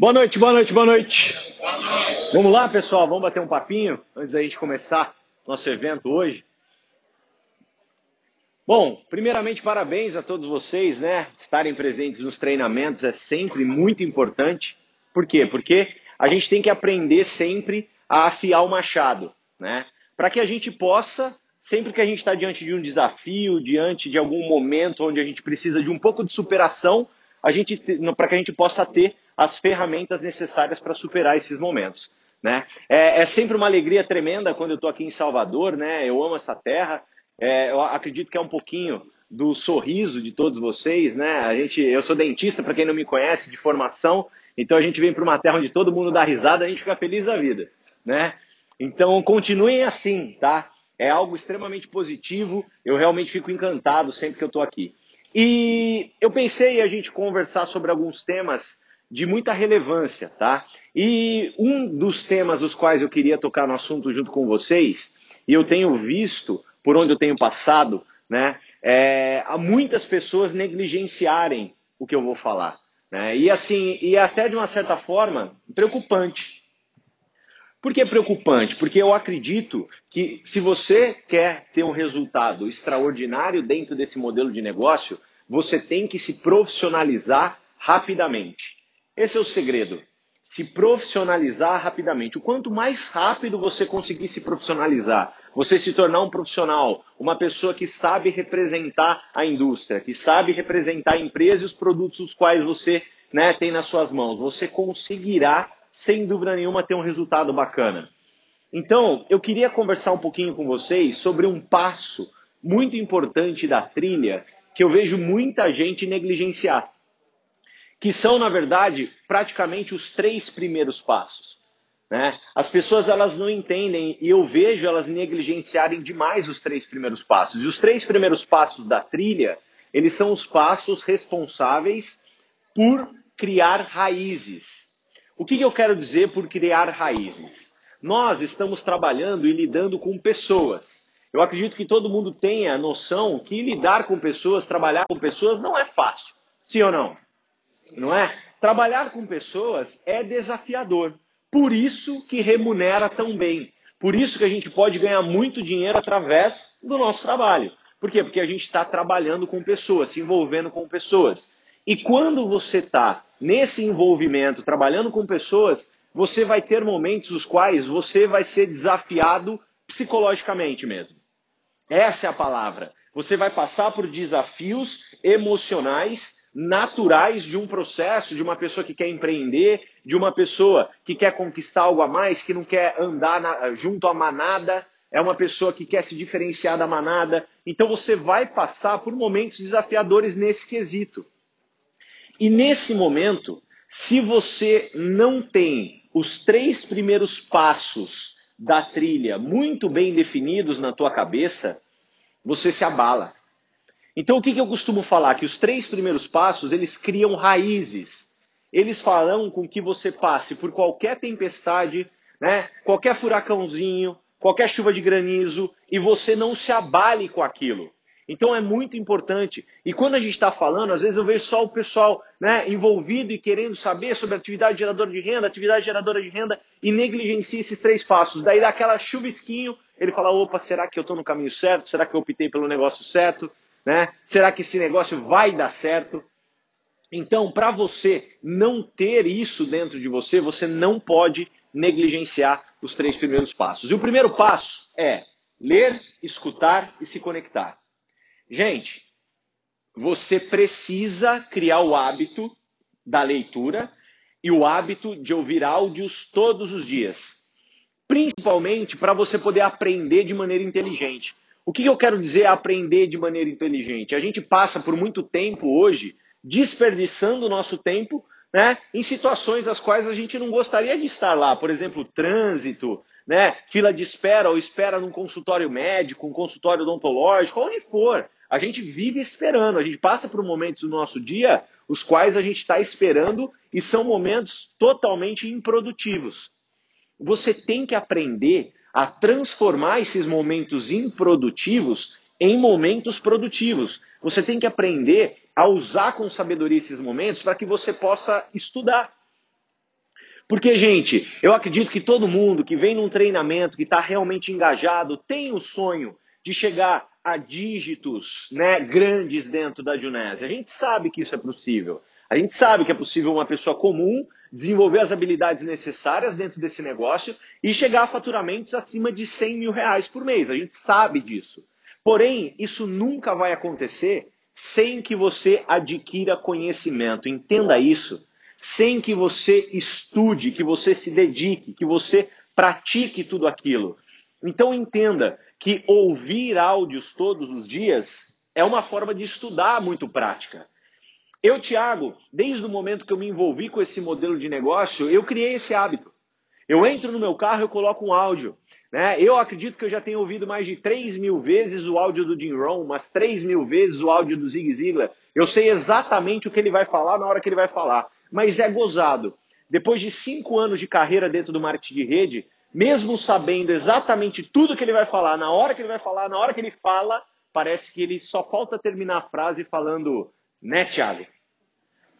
Boa noite, boa noite, boa noite. Vamos lá, pessoal, vamos bater um papinho antes da gente começar nosso evento hoje. Bom, primeiramente, parabéns a todos vocês, né? Estarem presentes nos treinamentos é sempre muito importante. Por quê? Porque a gente tem que aprender sempre a afiar o machado, né? Para que a gente possa, sempre que a gente está diante de um desafio, diante de algum momento onde a gente precisa de um pouco de superação, a gente para que a gente possa ter as ferramentas necessárias para superar esses momentos. Né? É, é, sempre uma alegria tremenda quando eu estou aqui em Salvador, né? eu amo essa terra, é, eu acredito que é um pouquinho do sorriso de todos vocês, né? A gente, eu sou dentista, para quem não me conhece, de formação, então a gente vem para uma terra onde todo mundo dá risada, a gente fica feliz da vida, né? Então continuem assim, tá? É algo extremamente positivo, eu realmente fico encantado sempre que eu estou aqui. E eu pensei a gente conversar sobre alguns temas de muita relevância, tá? E um dos temas os quais eu queria tocar no assunto junto com vocês, e eu tenho visto por onde eu tenho passado, né? É, há muitas pessoas negligenciarem o que eu vou falar, né? E assim, e até de uma certa forma preocupante. Por que preocupante? Porque eu acredito que se você quer ter um resultado extraordinário dentro desse modelo de negócio, você tem que se profissionalizar rapidamente. Esse é o segredo. Se profissionalizar rapidamente. O quanto mais rápido você conseguir se profissionalizar, você se tornar um profissional, uma pessoa que sabe representar a indústria, que sabe representar a empresa e os produtos os quais você né, tem nas suas mãos, você conseguirá, sem dúvida nenhuma, ter um resultado bacana. Então, eu queria conversar um pouquinho com vocês sobre um passo muito importante da trilha que eu vejo muita gente negligenciar que são, na verdade, praticamente os três primeiros passos. Né? As pessoas elas não entendem e eu vejo elas negligenciarem demais os três primeiros passos. E os três primeiros passos da trilha, eles são os passos responsáveis por criar raízes. O que, que eu quero dizer por criar raízes? Nós estamos trabalhando e lidando com pessoas. Eu acredito que todo mundo tenha a noção que lidar com pessoas, trabalhar com pessoas não é fácil. Sim ou não? Não é? Trabalhar com pessoas é desafiador. Por isso que remunera tão bem. Por isso que a gente pode ganhar muito dinheiro através do nosso trabalho. Por quê? Porque a gente está trabalhando com pessoas, se envolvendo com pessoas. E quando você está nesse envolvimento, trabalhando com pessoas, você vai ter momentos os quais você vai ser desafiado psicologicamente mesmo. Essa é a palavra. Você vai passar por desafios emocionais naturais de um processo, de uma pessoa que quer empreender, de uma pessoa que quer conquistar algo a mais, que não quer andar na, junto à manada, é uma pessoa que quer se diferenciar da manada. Então você vai passar por momentos desafiadores nesse quesito. E nesse momento, se você não tem os três primeiros passos da trilha muito bem definidos na tua cabeça, você se abala. Então o que, que eu costumo falar? Que os três primeiros passos, eles criam raízes. Eles farão com que você passe por qualquer tempestade, né, qualquer furacãozinho, qualquer chuva de granizo, e você não se abale com aquilo. Então é muito importante. E quando a gente está falando, às vezes eu vejo só o pessoal né, envolvido e querendo saber sobre atividade geradora de renda, atividade geradora de renda, e negligencia esses três passos. Daí dá aquela chuvisquinho, ele fala, opa, será que eu estou no caminho certo? Será que eu optei pelo negócio certo? Né? Será que esse negócio vai dar certo? Então, para você não ter isso dentro de você, você não pode negligenciar os três primeiros passos. E o primeiro passo é ler, escutar e se conectar. Gente, você precisa criar o hábito da leitura e o hábito de ouvir áudios todos os dias. Principalmente para você poder aprender de maneira inteligente. O que eu quero dizer aprender de maneira inteligente? A gente passa por muito tempo hoje desperdiçando o nosso tempo né, em situações as quais a gente não gostaria de estar lá. Por exemplo, trânsito, né, fila de espera ou espera num consultório médico, um consultório odontológico, onde for. A gente vive esperando, a gente passa por momentos do nosso dia os quais a gente está esperando e são momentos totalmente improdutivos. Você tem que aprender a transformar esses momentos improdutivos em momentos produtivos. Você tem que aprender a usar com sabedoria esses momentos para que você possa estudar. Porque, gente, eu acredito que todo mundo que vem num treinamento, que está realmente engajado, tem o sonho de chegar a dígitos né, grandes dentro da Junese. A gente sabe que isso é possível. A gente sabe que é possível uma pessoa comum desenvolver as habilidades necessárias dentro desse negócio e chegar a faturamentos acima de 100 mil reais por mês. A gente sabe disso. Porém, isso nunca vai acontecer sem que você adquira conhecimento. Entenda isso. Sem que você estude, que você se dedique, que você pratique tudo aquilo. Então entenda que ouvir áudios todos os dias é uma forma de estudar muito prática. Eu, Thiago, desde o momento que eu me envolvi com esse modelo de negócio, eu criei esse hábito. Eu entro no meu carro, eu coloco um áudio. Né? Eu acredito que eu já tenho ouvido mais de 3 mil vezes o áudio do Jim Rohn, umas 3 mil vezes o áudio do Zig Ziglar. Eu sei exatamente o que ele vai falar na hora que ele vai falar. Mas é gozado. Depois de 5 anos de carreira dentro do marketing de rede, mesmo sabendo exatamente tudo que ele vai falar, na hora que ele vai falar, na hora que ele fala, parece que ele só falta terminar a frase falando, né, Thiago?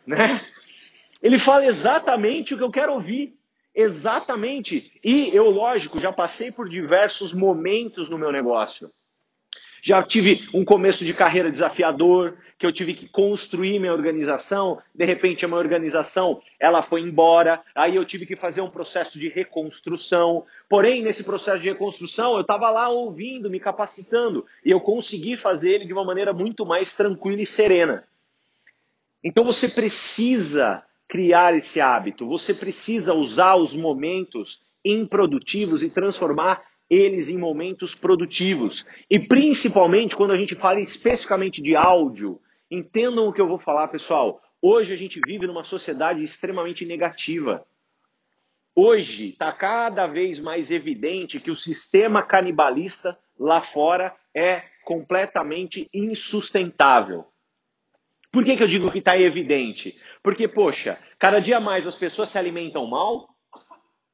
Né? Ele fala exatamente o que eu quero ouvir. Exatamente. E eu, lógico, já passei por diversos momentos no meu negócio. Já tive um começo de carreira desafiador, que eu tive que construir minha organização. De repente, a minha organização ela foi embora. Aí eu tive que fazer um processo de reconstrução. Porém, nesse processo de reconstrução, eu estava lá ouvindo, me capacitando. E eu consegui fazer ele de uma maneira muito mais tranquila e serena. Então você precisa criar esse hábito. Você precisa usar os momentos improdutivos e transformar eles em momentos produtivos. E principalmente quando a gente fala especificamente de áudio, entendam o que eu vou falar, pessoal. Hoje a gente vive numa sociedade extremamente negativa. Hoje está cada vez mais evidente que o sistema canibalista lá fora é completamente insustentável. Por que, que eu digo que está evidente? Porque, poxa, cada dia mais as pessoas se alimentam mal,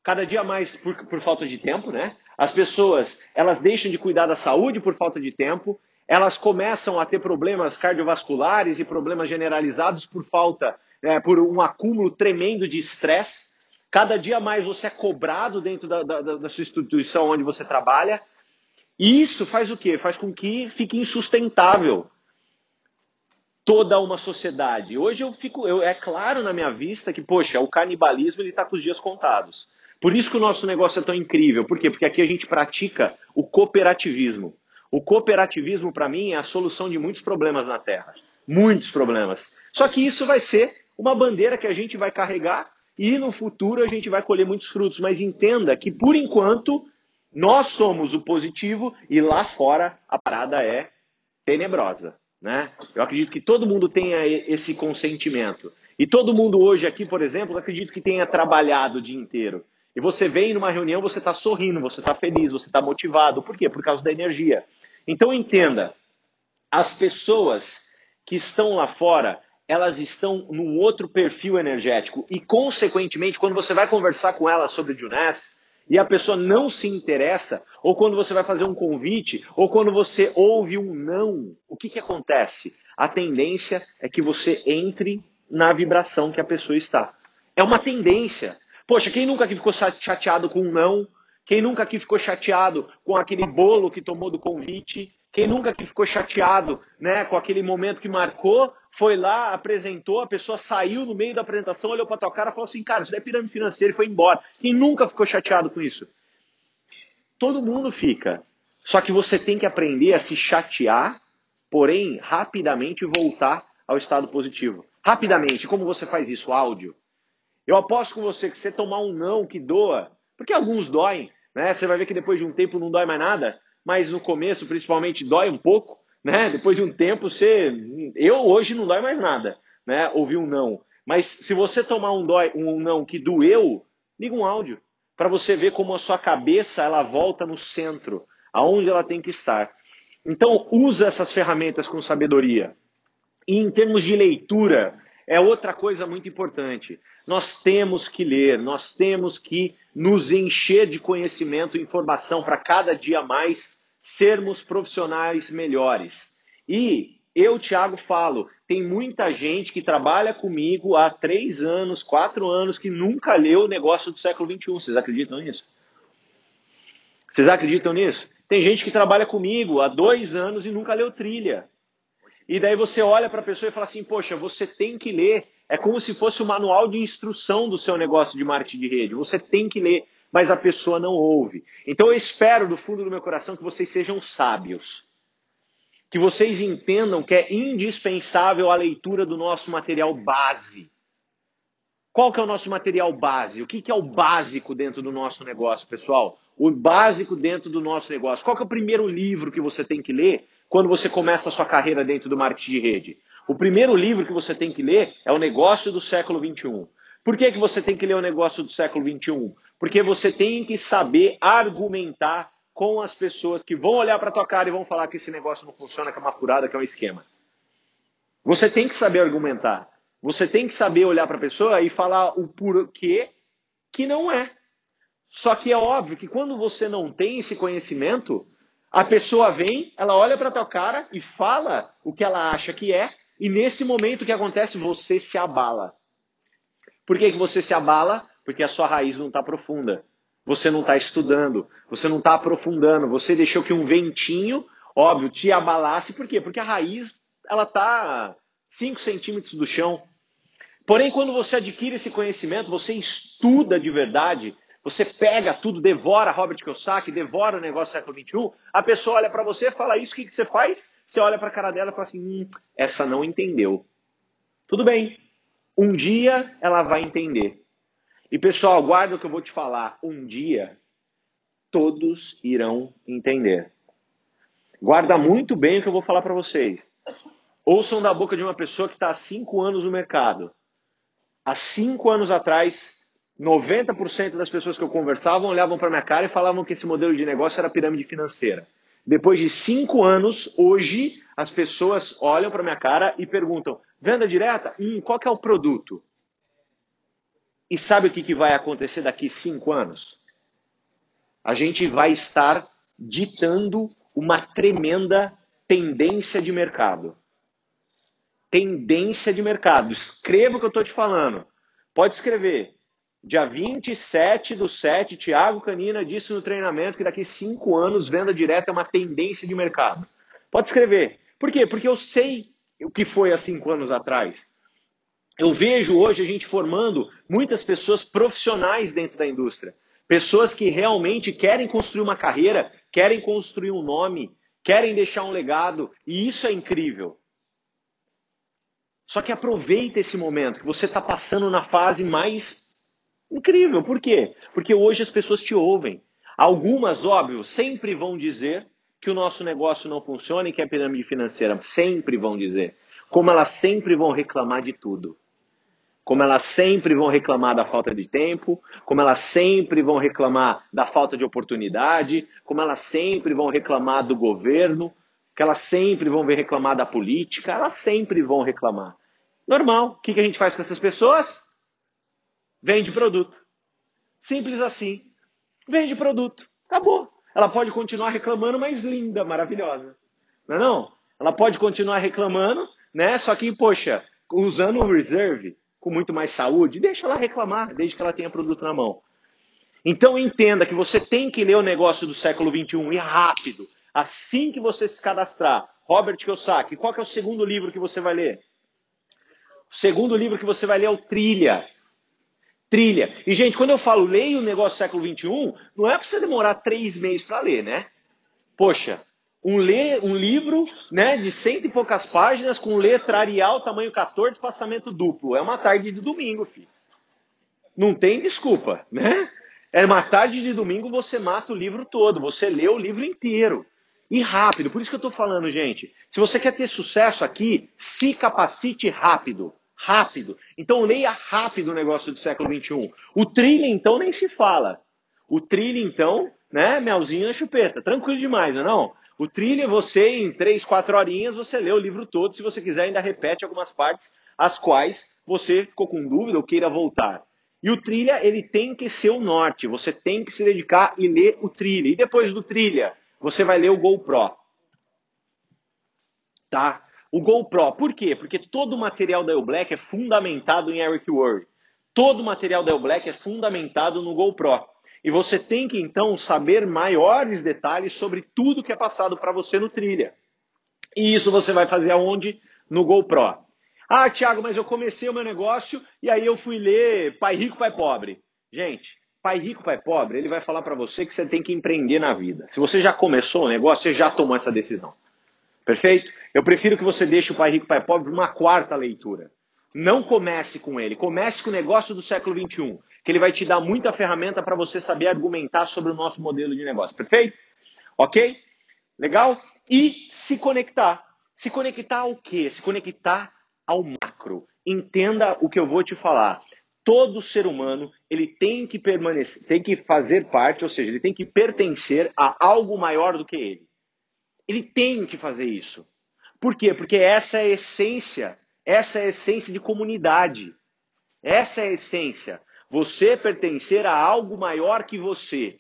cada dia mais por, por falta de tempo, né? As pessoas, elas deixam de cuidar da saúde por falta de tempo, elas começam a ter problemas cardiovasculares e problemas generalizados por falta, é, por um acúmulo tremendo de estresse. Cada dia mais você é cobrado dentro da, da, da sua instituição onde você trabalha. E isso faz o quê? Faz com que fique insustentável toda uma sociedade. Hoje eu fico, eu, é claro na minha vista que, poxa, o canibalismo ele está com os dias contados. Por isso que o nosso negócio é tão incrível. Por quê? Porque aqui a gente pratica o cooperativismo. O cooperativismo, para mim, é a solução de muitos problemas na Terra. Muitos problemas. Só que isso vai ser uma bandeira que a gente vai carregar e no futuro a gente vai colher muitos frutos. Mas entenda que, por enquanto, nós somos o positivo e lá fora a parada é tenebrosa. Né? Eu acredito que todo mundo tenha esse consentimento. E todo mundo hoje aqui, por exemplo, acredito que tenha trabalhado o dia inteiro. E você vem numa reunião, você está sorrindo, você está feliz, você está motivado. Por quê? Por causa da energia. Então entenda, as pessoas que estão lá fora, elas estão num outro perfil energético. E, consequentemente, quando você vai conversar com elas sobre Juness, e a pessoa não se interessa, ou quando você vai fazer um convite, ou quando você ouve um não, o que, que acontece? A tendência é que você entre na vibração que a pessoa está. É uma tendência. Poxa, quem nunca aqui ficou chateado com um não? Quem nunca aqui ficou chateado com aquele bolo que tomou do convite? Quem nunca aqui ficou chateado né, com aquele momento que marcou, foi lá, apresentou, a pessoa saiu no meio da apresentação, olhou para tua cara e falou assim, cara, isso daí é pirâmide financeira e foi embora. Quem nunca ficou chateado com isso? Todo mundo fica. Só que você tem que aprender a se chatear, porém, rapidamente voltar ao estado positivo. Rapidamente. Como você faz isso? Áudio. Eu aposto com você que você tomar um não que doa, porque alguns doem, né? Você vai ver que depois de um tempo não dói mais nada, mas no começo, principalmente, dói um pouco, né? Depois de um tempo, você. Eu hoje não dói mais nada, né? Ouvir um não. Mas se você tomar um, dói, um não que doeu, liga um áudio para você ver como a sua cabeça ela volta no centro, aonde ela tem que estar. Então, usa essas ferramentas com sabedoria. E em termos de leitura, é outra coisa muito importante. Nós temos que ler, nós temos que nos encher de conhecimento e informação para cada dia mais sermos profissionais melhores. E Eu, Thiago, falo, tem muita gente que trabalha comigo há três anos, quatro anos, que nunca leu o negócio do século XXI. Vocês acreditam nisso? Vocês acreditam nisso? Tem gente que trabalha comigo há dois anos e nunca leu trilha. E daí você olha para a pessoa e fala assim: Poxa, você tem que ler. É como se fosse o manual de instrução do seu negócio de marketing de rede. Você tem que ler, mas a pessoa não ouve. Então eu espero do fundo do meu coração que vocês sejam sábios. Que vocês entendam que é indispensável a leitura do nosso material base. Qual que é o nosso material base? O que, que é o básico dentro do nosso negócio, pessoal? O básico dentro do nosso negócio. Qual que é o primeiro livro que você tem que ler quando você começa a sua carreira dentro do marketing de rede? O primeiro livro que você tem que ler é o Negócio do Século XXI. Por que, que você tem que ler o Negócio do Século XXI? Porque você tem que saber argumentar com as pessoas que vão olhar para tua cara e vão falar que esse negócio não funciona, que é uma furada, que é um esquema. Você tem que saber argumentar. Você tem que saber olhar para a pessoa e falar o porquê que não é. Só que é óbvio que quando você não tem esse conhecimento, a pessoa vem, ela olha para tua cara e fala o que ela acha que é, e nesse momento que acontece? Você se abala. Por que, que você se abala? Porque a sua raiz não está profunda. Você não está estudando, você não está aprofundando, você deixou que um ventinho, óbvio, te abalasse. Por quê? Porque a raiz ela está 5 centímetros do chão. Porém, quando você adquire esse conhecimento, você estuda de verdade, você pega tudo, devora Robert Kiyosaki, devora o negócio do século XXI, a pessoa olha para você, fala isso, o que, que você faz? Você olha para a cara dela e fala assim, hum, essa não entendeu. Tudo bem, um dia ela vai entender. E pessoal, guarda o que eu vou te falar, um dia todos irão entender. Guarda muito bem o que eu vou falar para vocês. Ouçam da boca de uma pessoa que está há cinco anos no mercado. Há cinco anos atrás, 90% das pessoas que eu conversava olhavam para minha cara e falavam que esse modelo de negócio era pirâmide financeira. Depois de cinco anos, hoje, as pessoas olham para minha cara e perguntam: venda direta? Hum, qual que é o produto? E sabe o que, que vai acontecer daqui cinco anos? A gente vai estar ditando uma tremenda tendência de mercado. Tendência de mercado. Escreva o que eu estou te falando. Pode escrever. Dia 27 do 7, Tiago Canina disse no treinamento que daqui cinco anos venda direta é uma tendência de mercado. Pode escrever. Por quê? Porque eu sei o que foi há cinco anos atrás. Eu vejo hoje a gente formando muitas pessoas profissionais dentro da indústria. Pessoas que realmente querem construir uma carreira, querem construir um nome, querem deixar um legado. E isso é incrível. Só que aproveita esse momento que você está passando na fase mais Incrível, por quê? Porque hoje as pessoas te ouvem. Algumas, óbvio, sempre vão dizer que o nosso negócio não funciona e que é pirâmide financeira. Sempre vão dizer. Como elas sempre vão reclamar de tudo. Como elas sempre vão reclamar da falta de tempo, como elas sempre vão reclamar da falta de oportunidade, como elas sempre vão reclamar do governo, que elas sempre vão reclamar da política, elas sempre vão reclamar. Normal. O que a gente faz com essas pessoas? Vende produto. Simples assim. Vende produto. Acabou. Ela pode continuar reclamando, mas linda, maravilhosa. Não é não? Ela pode continuar reclamando, né? Só que, poxa, usando o reserve com muito mais saúde, deixa ela reclamar, desde que ela tenha produto na mão. Então entenda que você tem que ler o negócio do século XXI e rápido. Assim que você se cadastrar, Robert Kiyosaki, qual é o segundo livro que você vai ler? O segundo livro que você vai ler é o Trilha trilha. E, gente, quando eu falo leia o negócio do século XXI, não é para você demorar três meses para ler, né? Poxa, um, lê, um livro né, de cento e poucas páginas com letrarial tamanho 14, espaçamento duplo. É uma tarde de domingo, filho. Não tem desculpa, né? É uma tarde de domingo, você mata o livro todo, você lê o livro inteiro. E rápido, por isso que eu estou falando, gente. Se você quer ter sucesso aqui, se capacite rápido rápido. Então leia rápido o negócio do século XXI. O trilha, então, nem se fala. O trilha, então, né, melzinho na chupeta. Tranquilo demais, não é não? O trilha, você, em três, quatro horinhas, você lê o livro todo. Se você quiser, ainda repete algumas partes, as quais você ficou com dúvida ou queira voltar. E o trilha, ele tem que ser o norte. Você tem que se dedicar e ler o trilha. E depois do trilha, você vai ler o GoPro. Tá? O GoPro. Por quê? Porque todo o material da El Black é fundamentado em Eric Worre. Todo o material da El Black é fundamentado no GoPro. E você tem que então saber maiores detalhes sobre tudo que é passado para você no trilha. E isso você vai fazer aonde? No GoPro. Ah, Thiago, mas eu comecei o meu negócio e aí eu fui ler Pai Rico, Pai Pobre. Gente, Pai Rico, Pai Pobre, ele vai falar para você que você tem que empreender na vida. Se você já começou o negócio, você já tomou essa decisão. Perfeito? Eu prefiro que você deixe o Pai Rico, Pai Pobre uma quarta leitura. Não comece com ele. Comece com o negócio do século XXI, que ele vai te dar muita ferramenta para você saber argumentar sobre o nosso modelo de negócio. Perfeito? Ok? Legal? E se conectar. Se conectar ao quê? Se conectar ao macro. Entenda o que eu vou te falar. Todo ser humano ele tem que permanecer, tem que fazer parte, ou seja, ele tem que pertencer a algo maior do que ele. Ele tem que fazer isso. Por quê? Porque essa é a essência, essa é a essência de comunidade. Essa é a essência. Você pertencer a algo maior que você.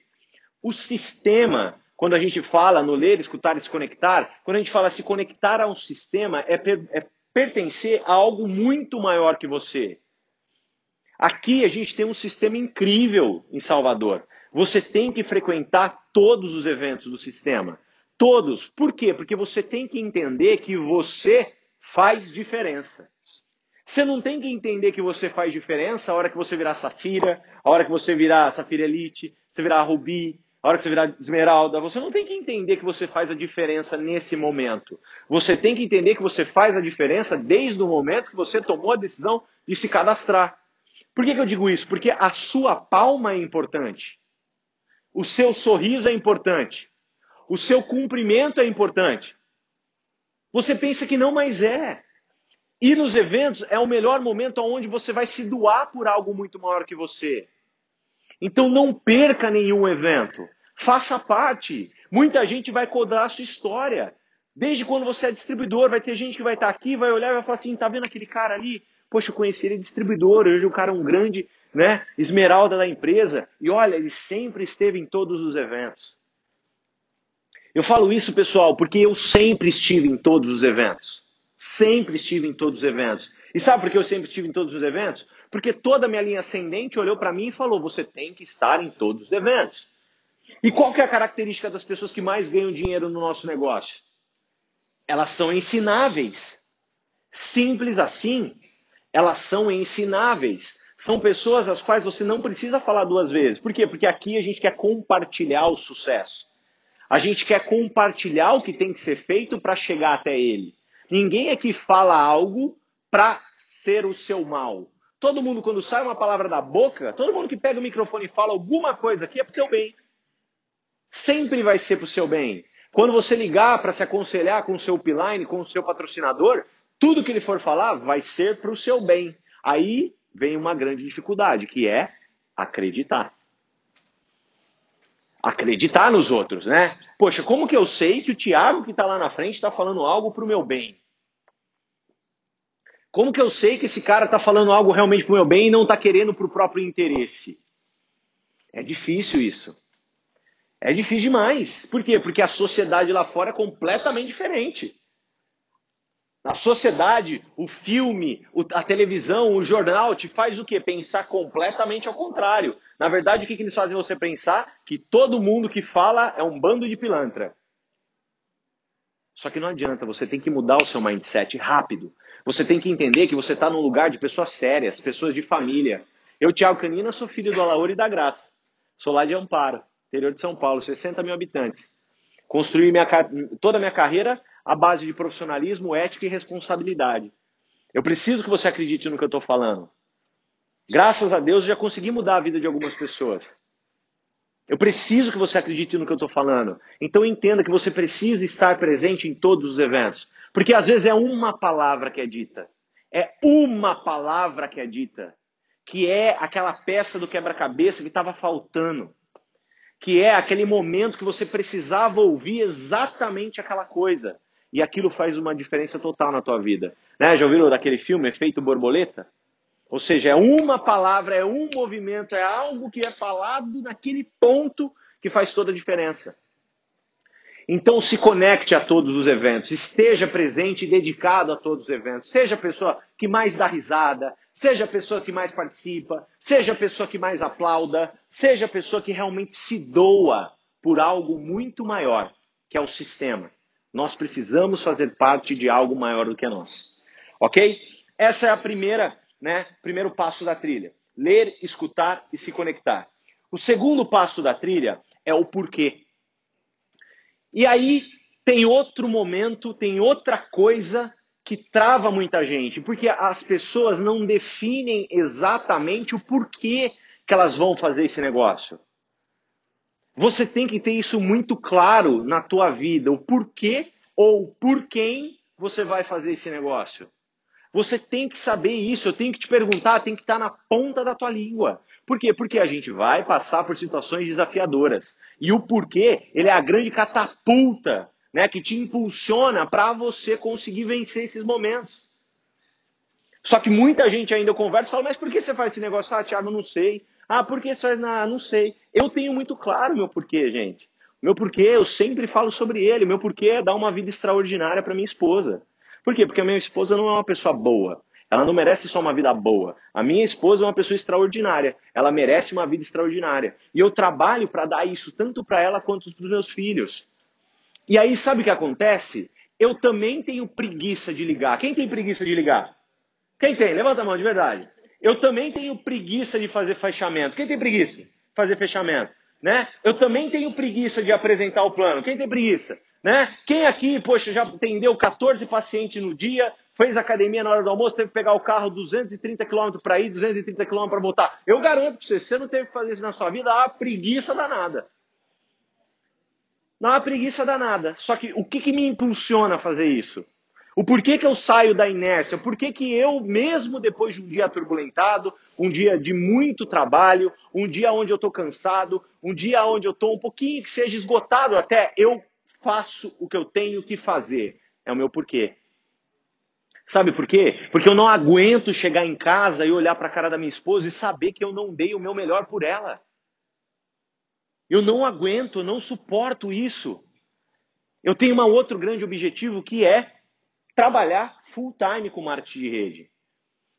O sistema, quando a gente fala no ler, escutar e se conectar, quando a gente fala se conectar a um sistema, é, per, é pertencer a algo muito maior que você. Aqui a gente tem um sistema incrível em Salvador. Você tem que frequentar todos os eventos do sistema. Todos. Por quê? Porque você tem que entender que você faz diferença. Você não tem que entender que você faz diferença a hora que você virar Safira, a hora que você virar Safira Elite, você virar Rubi, a hora que você virar esmeralda, você não tem que entender que você faz a diferença nesse momento. Você tem que entender que você faz a diferença desde o momento que você tomou a decisão de se cadastrar. Por que, que eu digo isso? Porque a sua palma é importante. O seu sorriso é importante. O seu cumprimento é importante. Você pensa que não, mas é. E nos eventos é o melhor momento onde você vai se doar por algo muito maior que você. Então não perca nenhum evento. Faça parte. Muita gente vai codar a sua história. Desde quando você é distribuidor, vai ter gente que vai estar aqui, vai olhar e vai falar assim: tá vendo aquele cara ali? Poxa, eu conheci ele distribuidor, hoje o cara é um grande né, esmeralda da empresa. E olha, ele sempre esteve em todos os eventos. Eu falo isso, pessoal, porque eu sempre estive em todos os eventos. Sempre estive em todos os eventos. E sabe por que eu sempre estive em todos os eventos? Porque toda a minha linha ascendente olhou para mim e falou: você tem que estar em todos os eventos. E qual que é a característica das pessoas que mais ganham dinheiro no nosso negócio? Elas são ensináveis. Simples assim. Elas são ensináveis. São pessoas às quais você não precisa falar duas vezes. Por quê? Porque aqui a gente quer compartilhar o sucesso. A gente quer compartilhar o que tem que ser feito para chegar até ele. Ninguém aqui fala algo para ser o seu mal. Todo mundo, quando sai uma palavra da boca, todo mundo que pega o microfone e fala alguma coisa aqui é para o teu bem. Sempre vai ser para o seu bem. Quando você ligar para se aconselhar com o seu upline, com o seu patrocinador, tudo que ele for falar vai ser para o seu bem. Aí vem uma grande dificuldade, que é acreditar. Acreditar nos outros, né? Poxa, como que eu sei que o Tiago que está lá na frente está falando algo para o meu bem? Como que eu sei que esse cara está falando algo realmente para o meu bem e não está querendo para o próprio interesse? É difícil isso. É difícil demais. Por quê? Porque a sociedade lá fora é completamente diferente. Na sociedade, o filme, a televisão, o jornal te faz o quê? Pensar completamente ao contrário. Na verdade, o que, que eles fazem você pensar? Que todo mundo que fala é um bando de pilantra. Só que não adianta, você tem que mudar o seu mindset rápido. Você tem que entender que você está num lugar de pessoas sérias, pessoas de família. Eu, Tiago Canina, sou filho do Alaor e da Graça. Sou lá de Amparo interior de São Paulo, 60 mil habitantes. Construí minha, toda a minha carreira à base de profissionalismo, ética e responsabilidade. Eu preciso que você acredite no que eu estou falando. Graças a Deus, eu já consegui mudar a vida de algumas pessoas. Eu preciso que você acredite no que eu estou falando. Então entenda que você precisa estar presente em todos os eventos. Porque às vezes é uma palavra que é dita. É uma palavra que é dita. Que é aquela peça do quebra-cabeça que estava faltando que é aquele momento que você precisava ouvir exatamente aquela coisa. E aquilo faz uma diferença total na tua vida. Né? Já ouviram daquele filme Efeito Borboleta? Ou seja, é uma palavra, é um movimento, é algo que é falado naquele ponto que faz toda a diferença. Então se conecte a todos os eventos, esteja presente e dedicado a todos os eventos. Seja a pessoa que mais dá risada, seja a pessoa que mais participa, seja a pessoa que mais aplauda, seja a pessoa que realmente se doa por algo muito maior, que é o sistema. Nós precisamos fazer parte de algo maior do que nós. Ok? Essa é a primeira, né, primeiro passo da trilha. Ler, escutar e se conectar. O segundo passo da trilha é o porquê. E aí tem outro momento, tem outra coisa que trava muita gente, porque as pessoas não definem exatamente o porquê que elas vão fazer esse negócio. Você tem que ter isso muito claro na tua vida, o porquê ou por quem você vai fazer esse negócio. Você tem que saber isso, eu tenho que te perguntar, tem que estar na ponta da tua língua. Por quê? Porque a gente vai passar por situações desafiadoras. E o porquê, ele é a grande catapulta, né, que te impulsiona para você conseguir vencer esses momentos. Só que muita gente ainda conversa e fala, mas por que você faz esse negócio? Ah, Thiago, não sei. Ah, por que você faz? Ah, não sei. Eu tenho muito claro meu porquê, gente. Meu porquê, eu sempre falo sobre ele. Meu porquê é dar uma vida extraordinária para minha esposa. Por quê? Porque a minha esposa não é uma pessoa boa. Ela não merece só uma vida boa. A minha esposa é uma pessoa extraordinária. Ela merece uma vida extraordinária. E eu trabalho para dar isso tanto para ela quanto para os meus filhos. E aí, sabe o que acontece? Eu também tenho preguiça de ligar. Quem tem preguiça de ligar? Quem tem? Levanta a mão de verdade. Eu também tenho preguiça de fazer fechamento. Quem tem preguiça? Fazer fechamento. Né? Eu também tenho preguiça de apresentar o plano. Quem tem preguiça? Né? Quem aqui, poxa, já atendeu 14 pacientes no dia, fez academia na hora do almoço, teve que pegar o carro 230 km para ir, 230 km para voltar. Eu garanto para você, você não teve que fazer isso na sua vida, há preguiça danada. Não há preguiça danada. Só que o que, que me impulsiona a fazer isso? O porquê que eu saio da inércia? Por que eu, mesmo depois de um dia turbulentado, um dia de muito trabalho, um dia onde eu estou cansado, um dia onde eu estou um pouquinho que seja esgotado até, eu faço o que eu tenho que fazer? É o meu porquê. Sabe por quê? Porque eu não aguento chegar em casa e olhar para a cara da minha esposa e saber que eu não dei o meu melhor por ela. Eu não aguento, eu não suporto isso. Eu tenho um outro grande objetivo que é trabalhar full time com marketing de rede.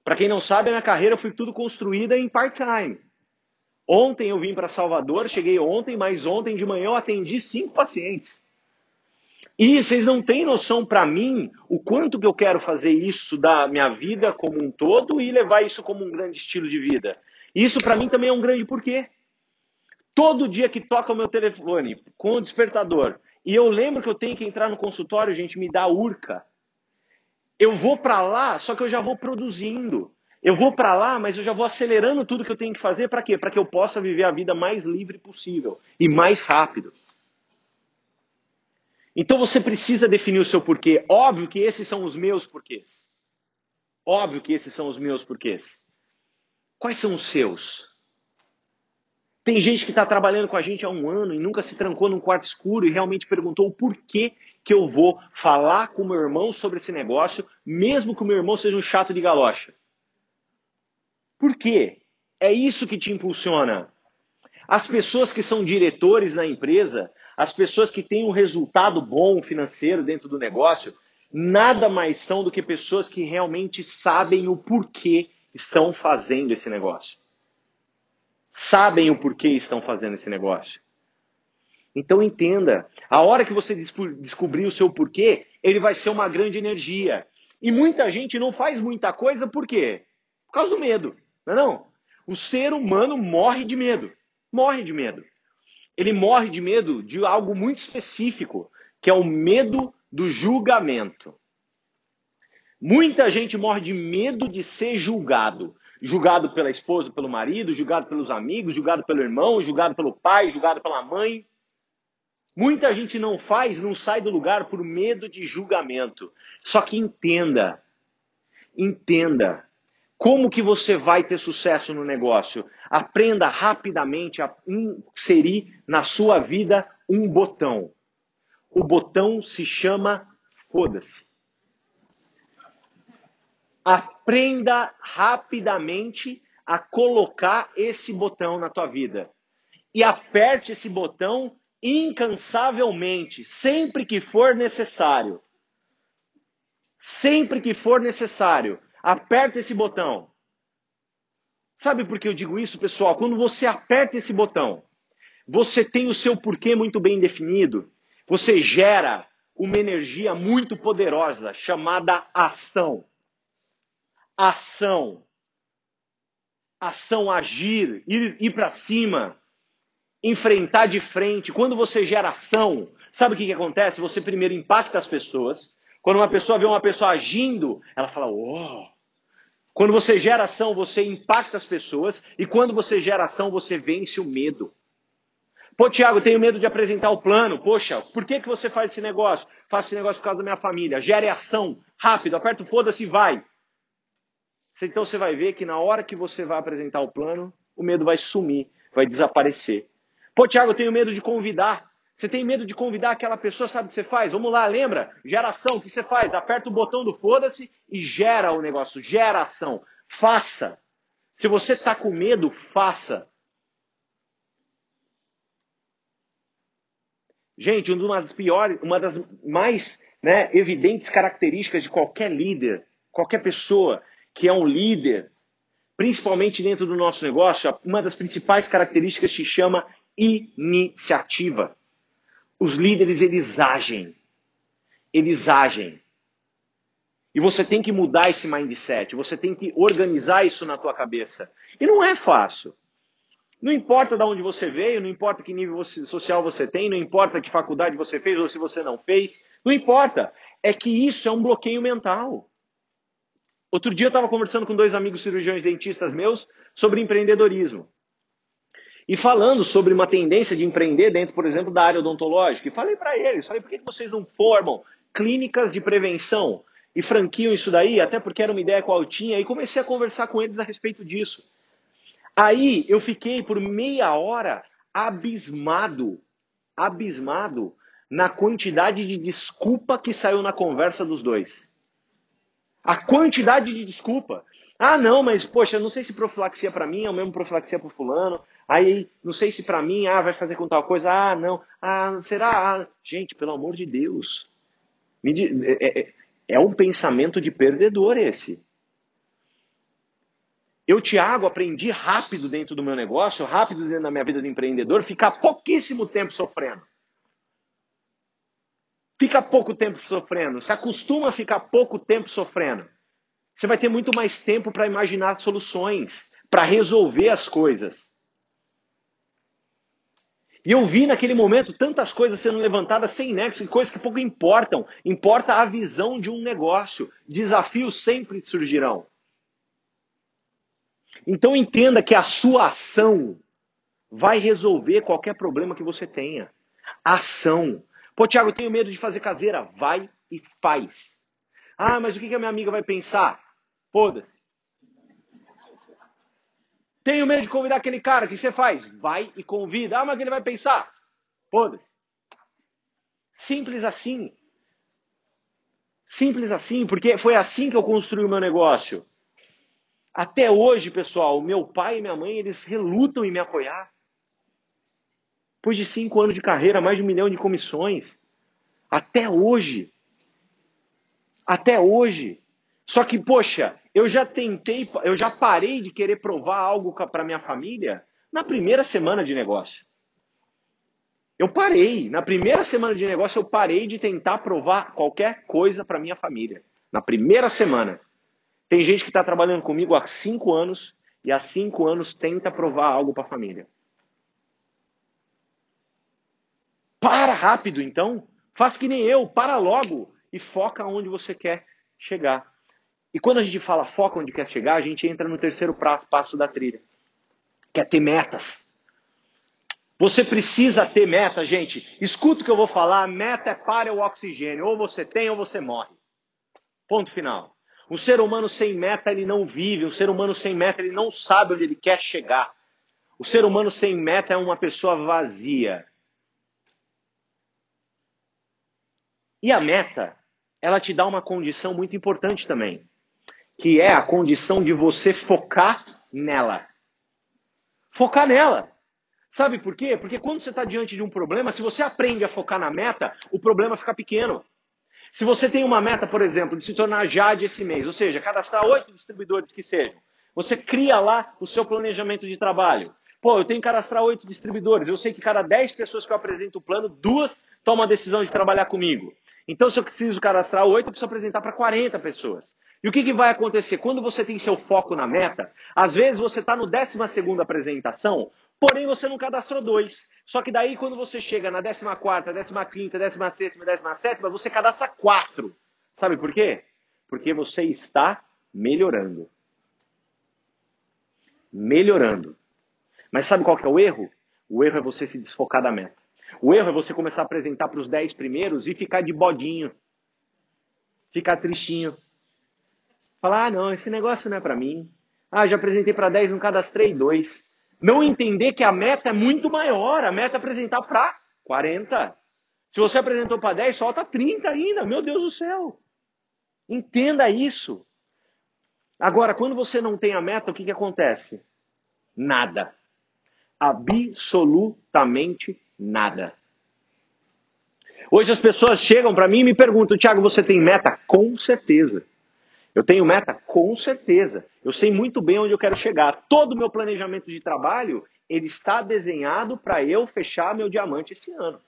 Para quem não sabe, a minha carreira foi tudo construída em part-time. Ontem eu vim para Salvador, cheguei ontem, mas ontem de manhã eu atendi cinco pacientes. E vocês não têm noção para mim o quanto que eu quero fazer isso da minha vida como um todo e levar isso como um grande estilo de vida. Isso para mim também é um grande porquê. Todo dia que toca o meu telefone com o despertador e eu lembro que eu tenho que entrar no consultório, gente, me dá urca. Eu vou para lá, só que eu já vou produzindo. Eu vou para lá, mas eu já vou acelerando tudo que eu tenho que fazer para quê? Para que eu possa viver a vida mais livre possível e mais rápido. Então você precisa definir o seu porquê. Óbvio que esses são os meus porquês. Óbvio que esses são os meus porquês. Quais são os seus? Tem gente que está trabalhando com a gente há um ano e nunca se trancou num quarto escuro e realmente perguntou o porquê que eu vou falar com meu irmão sobre esse negócio, mesmo que o meu irmão seja um chato de galocha. Por quê? É isso que te impulsiona. As pessoas que são diretores na empresa, as pessoas que têm um resultado bom financeiro dentro do negócio, nada mais são do que pessoas que realmente sabem o porquê estão fazendo esse negócio. Sabem o porquê estão fazendo esse negócio. Então entenda, a hora que você descobrir o seu porquê, ele vai ser uma grande energia. E muita gente não faz muita coisa por quê? Por causa do medo. Não é não? O ser humano morre de medo. Morre de medo ele morre de medo de algo muito específico, que é o medo do julgamento. Muita gente morre de medo de ser julgado. Julgado pela esposa, pelo marido, julgado pelos amigos, julgado pelo irmão, julgado pelo pai, julgado pela mãe. Muita gente não faz, não sai do lugar por medo de julgamento. Só que entenda, entenda, como que você vai ter sucesso no negócio? Aprenda rapidamente a inserir na sua vida um botão. O botão se chama foda-se. Aprenda rapidamente a colocar esse botão na tua vida. E aperte esse botão incansavelmente, sempre que for necessário. Sempre que for necessário, aperta esse botão. Sabe por que eu digo isso, pessoal? Quando você aperta esse botão, você tem o seu porquê muito bem definido, você gera uma energia muito poderosa chamada ação. Ação. Ação, agir, ir, ir para cima, enfrentar de frente. Quando você gera ação, sabe o que, que acontece? Você primeiro impacta as pessoas. Quando uma pessoa vê uma pessoa agindo, ela fala, oh, quando você gera ação, você impacta as pessoas. E quando você gera ação, você vence o medo. Pô, Tiago, tenho medo de apresentar o plano. Poxa, por que, que você faz esse negócio? Faço esse negócio por causa da minha família. Gere ação. Rápido, aperta o foda-se e vai. Então você vai ver que na hora que você vai apresentar o plano, o medo vai sumir, vai desaparecer. Pô, Tiago, tenho medo de convidar. Você tem medo de convidar aquela pessoa, sabe o que você faz? Vamos lá, lembra? Geração, o que você faz? Aperta o botão do foda-se e gera o negócio, gera ação. Faça. Se você está com medo, faça. Gente, uma das piores, uma das mais né, evidentes características de qualquer líder, qualquer pessoa que é um líder, principalmente dentro do nosso negócio, uma das principais características se chama iniciativa. Os líderes, eles agem. Eles agem. E você tem que mudar esse mindset, você tem que organizar isso na tua cabeça. E não é fácil. Não importa de onde você veio, não importa que nível social você tem, não importa que faculdade você fez ou se você não fez, não importa. É que isso é um bloqueio mental. Outro dia eu estava conversando com dois amigos cirurgiões dentistas meus sobre empreendedorismo. E falando sobre uma tendência de empreender dentro, por exemplo, da área odontológica. E falei para eles, falei, por que vocês não formam clínicas de prevenção e franquiam isso daí? Até porque era uma ideia qual eu tinha. E comecei a conversar com eles a respeito disso. Aí eu fiquei por meia hora abismado, abismado na quantidade de desculpa que saiu na conversa dos dois. A quantidade de desculpa. Ah, não, mas poxa, não sei se profilaxia para mim é o mesmo profilaxia para fulano. Aí, não sei se para mim, ah, vai fazer com tal coisa. Ah, não. Ah, será? Ah, gente, pelo amor de Deus. É, é, é um pensamento de perdedor esse. Eu, Tiago, aprendi rápido dentro do meu negócio, rápido dentro da minha vida de empreendedor, ficar pouquíssimo tempo sofrendo. Fica pouco tempo sofrendo. Se acostuma a ficar pouco tempo sofrendo. Você vai ter muito mais tempo para imaginar soluções, para resolver as coisas. E eu vi naquele momento tantas coisas sendo levantadas sem nexo, coisas que pouco importam. Importa a visão de um negócio. Desafios sempre surgirão. Então entenda que a sua ação vai resolver qualquer problema que você tenha. Ação. Pô, Tiago, eu tenho medo de fazer caseira. Vai e faz. Ah, mas o que a minha amiga vai pensar? Foda-se. Tenho medo de convidar aquele cara. O que você faz? Vai e convida. Ah, mas ele vai pensar. Foda-se. Simples assim. Simples assim, porque foi assim que eu construí o meu negócio. Até hoje, pessoal, meu pai e minha mãe, eles relutam em me apoiar. Depois de cinco anos de carreira, mais de um milhão de comissões. Até hoje. Até hoje. Só que, poxa, eu já tentei, eu já parei de querer provar algo para minha família na primeira semana de negócio. Eu parei. Na primeira semana de negócio, eu parei de tentar provar qualquer coisa para minha família. Na primeira semana. Tem gente que está trabalhando comigo há cinco anos e há cinco anos tenta provar algo para a família. Para rápido, então. Faz que nem eu. Para logo e foca onde você quer chegar. E quando a gente fala foca onde quer chegar, a gente entra no terceiro passo da trilha, que é ter metas. Você precisa ter meta, gente. Escuta o que eu vou falar, meta é para o oxigênio. Ou você tem ou você morre. Ponto final. Um ser humano sem meta, ele não vive. Um ser humano sem meta, ele não sabe onde ele quer chegar. O ser humano sem meta é uma pessoa vazia. E a meta, ela te dá uma condição muito importante também que é a condição de você focar nela. Focar nela. Sabe por quê? Porque quando você está diante de um problema, se você aprende a focar na meta, o problema fica pequeno. Se você tem uma meta, por exemplo, de se tornar JAD esse mês, ou seja, cadastrar oito distribuidores que sejam, você cria lá o seu planejamento de trabalho. Pô, eu tenho que cadastrar oito distribuidores. Eu sei que cada dez pessoas que eu apresento o plano, duas tomam a decisão de trabalhar comigo. Então, se eu preciso cadastrar oito, eu preciso apresentar para 40 pessoas. E o que, que, vai acontecer? Quando você tem seu foco na meta, às vezes você está no 12 apresentação, Porém, você não cadastrou dois. Só que daí, quando você chega na 14, 15, 16, 17, você cadastra quatro. Sabe por quê? Porque você está melhorando. Melhorando. Mas sabe qual que é o erro? O erro é você se desfocar da meta. O erro é você começar a apresentar para os 10 primeiros e ficar de bodinho. Ficar tristinho. Falar, ah, não, esse negócio não é para mim. Ah, já apresentei para 10, não cadastrei dois. Não entender que a meta é muito maior. A meta é apresentar para 40. Se você apresentou para 10, solta 30 ainda. Meu Deus do céu. Entenda isso. Agora, quando você não tem a meta, o que, que acontece? Nada. Absolutamente nada. Hoje as pessoas chegam para mim e me perguntam, Tiago, você tem meta? Com certeza. Eu tenho meta? Com certeza. Eu sei muito bem onde eu quero chegar. Todo o meu planejamento de trabalho, ele está desenhado para eu fechar meu diamante esse ano.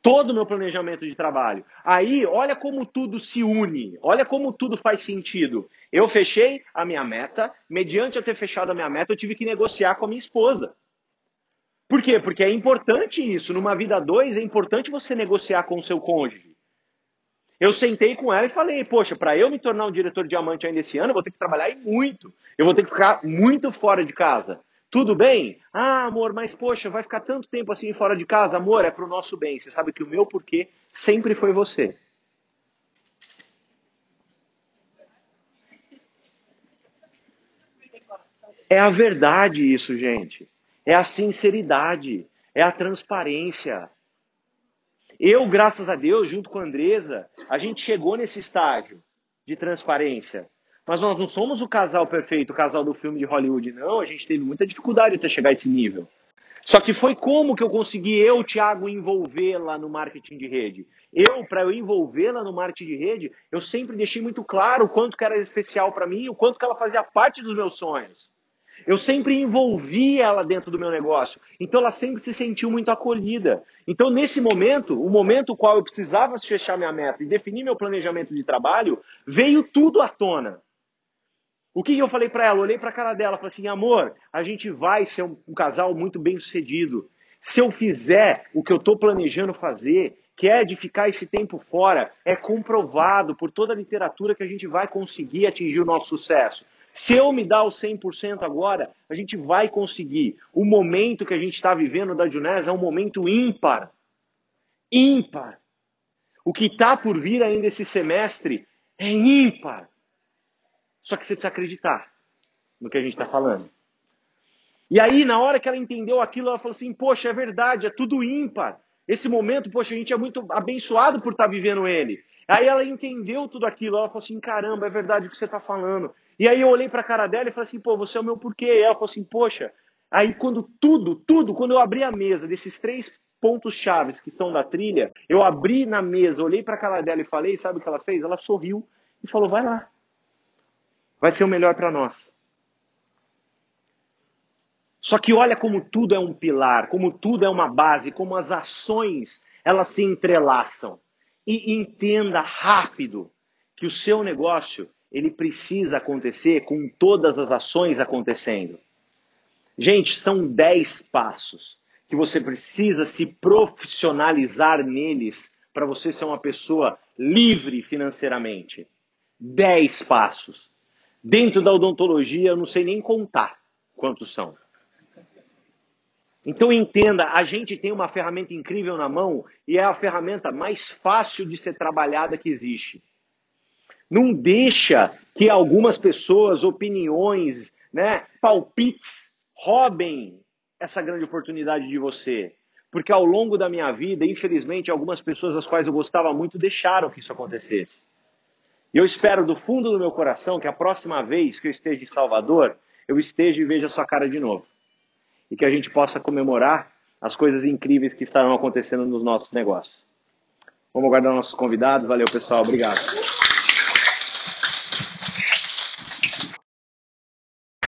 Todo o meu planejamento de trabalho. Aí, olha como tudo se une. Olha como tudo faz sentido. Eu fechei a minha meta. Mediante eu ter fechado a minha meta, eu tive que negociar com a minha esposa. Por quê? Porque é importante isso. Numa vida dois, é importante você negociar com o seu cônjuge. Eu sentei com ela e falei, poxa, para eu me tornar um diretor diamante ainda esse ano, eu vou ter que trabalhar muito. Eu vou ter que ficar muito fora de casa. Tudo bem? Ah, amor, mas poxa, vai ficar tanto tempo assim fora de casa? Amor, é pro nosso bem. Você sabe que o meu porquê sempre foi você. É a verdade isso, gente. É a sinceridade. É a transparência. Eu, graças a Deus, junto com a Andresa, a gente chegou nesse estágio de transparência. Mas nós não somos o casal perfeito, o casal do filme de Hollywood, não. A gente teve muita dificuldade até chegar a esse nível. Só que foi como que eu consegui, eu, Thiago, envolvê-la no marketing de rede. Eu, para eu envolvê-la no marketing de rede, eu sempre deixei muito claro o quanto que era especial para mim, o quanto que ela fazia parte dos meus sonhos. Eu sempre envolvi ela dentro do meu negócio. Então ela sempre se sentiu muito acolhida. Então, nesse momento, o momento qual eu precisava fechar minha meta e definir meu planejamento de trabalho, veio tudo à tona. O que eu falei para ela? Olhei para a cara dela falei assim: amor, a gente vai ser um, um casal muito bem sucedido. Se eu fizer o que eu estou planejando fazer, que é de ficar esse tempo fora, é comprovado por toda a literatura que a gente vai conseguir atingir o nosso sucesso. Se eu me dar o 100% agora, a gente vai conseguir. O momento que a gente está vivendo da Junés é um momento ímpar. Ímpar. O que está por vir ainda esse semestre é ímpar. Só que você precisa acreditar no que a gente está falando. E aí, na hora que ela entendeu aquilo, ela falou assim: Poxa, é verdade, é tudo ímpar. Esse momento, poxa, a gente é muito abençoado por estar tá vivendo ele. Aí ela entendeu tudo aquilo, ela falou assim: Caramba, é verdade o que você está falando. E aí eu olhei para a cara dela e falei assim, pô, você é o meu porquê. E ela falou assim, poxa. Aí quando tudo, tudo, quando eu abri a mesa desses três pontos chaves que estão da trilha, eu abri na mesa, olhei para a cara dela e falei, sabe o que ela fez? Ela sorriu e falou, vai lá. Vai ser o melhor para nós. Só que olha como tudo é um pilar, como tudo é uma base, como as ações elas se entrelaçam. E entenda rápido que o seu negócio ele precisa acontecer com todas as ações acontecendo. Gente, são 10 passos que você precisa se profissionalizar neles para você ser uma pessoa livre financeiramente. 10 passos. Dentro da odontologia, eu não sei nem contar quantos são. Então entenda, a gente tem uma ferramenta incrível na mão e é a ferramenta mais fácil de ser trabalhada que existe. Não deixa que algumas pessoas, opiniões, né, palpites roubem essa grande oportunidade de você. Porque ao longo da minha vida, infelizmente, algumas pessoas das quais eu gostava muito deixaram que isso acontecesse. E eu espero do fundo do meu coração que a próxima vez que eu esteja em Salvador, eu esteja e veja a sua cara de novo. e que a gente possa comemorar as coisas incríveis que estarão acontecendo nos nossos negócios. Vamos aguardar nossos convidados. Valeu, pessoal. Obrigado.